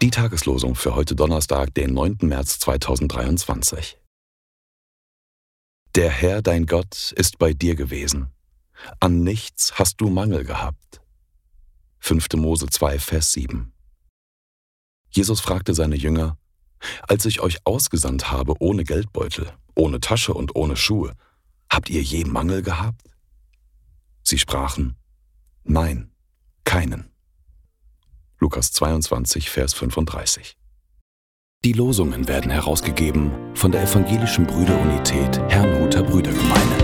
Die Tageslosung für heute Donnerstag, den 9. März 2023. Der Herr, dein Gott, ist bei dir gewesen. An nichts hast du Mangel gehabt. 5. Mose 2, Vers 7. Jesus fragte seine Jünger, als ich euch ausgesandt habe ohne Geldbeutel, ohne Tasche und ohne Schuhe, habt ihr je Mangel gehabt? Sie sprachen, Nein, keinen. Lukas 22, Vers 35. Die Losungen werden herausgegeben von der Evangelischen Brüderunität Herrnhuter Brüdergemeine.